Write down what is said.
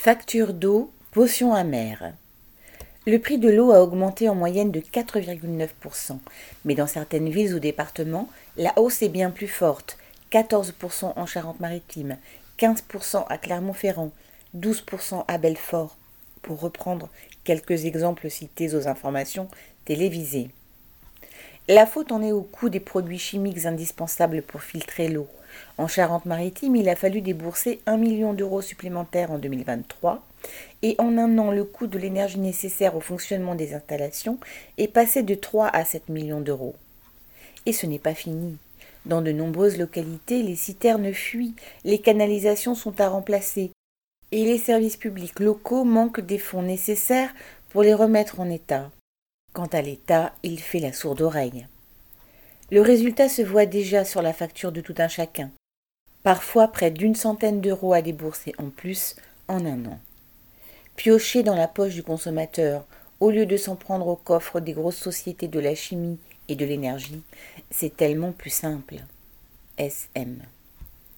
Facture d'eau, potion amère. Le prix de l'eau a augmenté en moyenne de 4,9%, mais dans certaines villes ou départements, la hausse est bien plus forte, 14% en Charente-Maritime, 15% à Clermont-Ferrand, 12% à Belfort, pour reprendre quelques exemples cités aux informations télévisées. La faute en est au coût des produits chimiques indispensables pour filtrer l'eau. En Charente-Maritime, il a fallu débourser 1 million d'euros supplémentaires en 2023 et en un an, le coût de l'énergie nécessaire au fonctionnement des installations est passé de 3 à 7 millions d'euros. Et ce n'est pas fini. Dans de nombreuses localités, les citernes fuient, les canalisations sont à remplacer et les services publics locaux manquent des fonds nécessaires pour les remettre en état. Quant à l'État, il fait la sourde oreille. Le résultat se voit déjà sur la facture de tout un chacun. Parfois près d'une centaine d'euros à débourser en plus en un an. Piocher dans la poche du consommateur, au lieu de s'en prendre au coffre des grosses sociétés de la chimie et de l'énergie, c'est tellement plus simple. SM.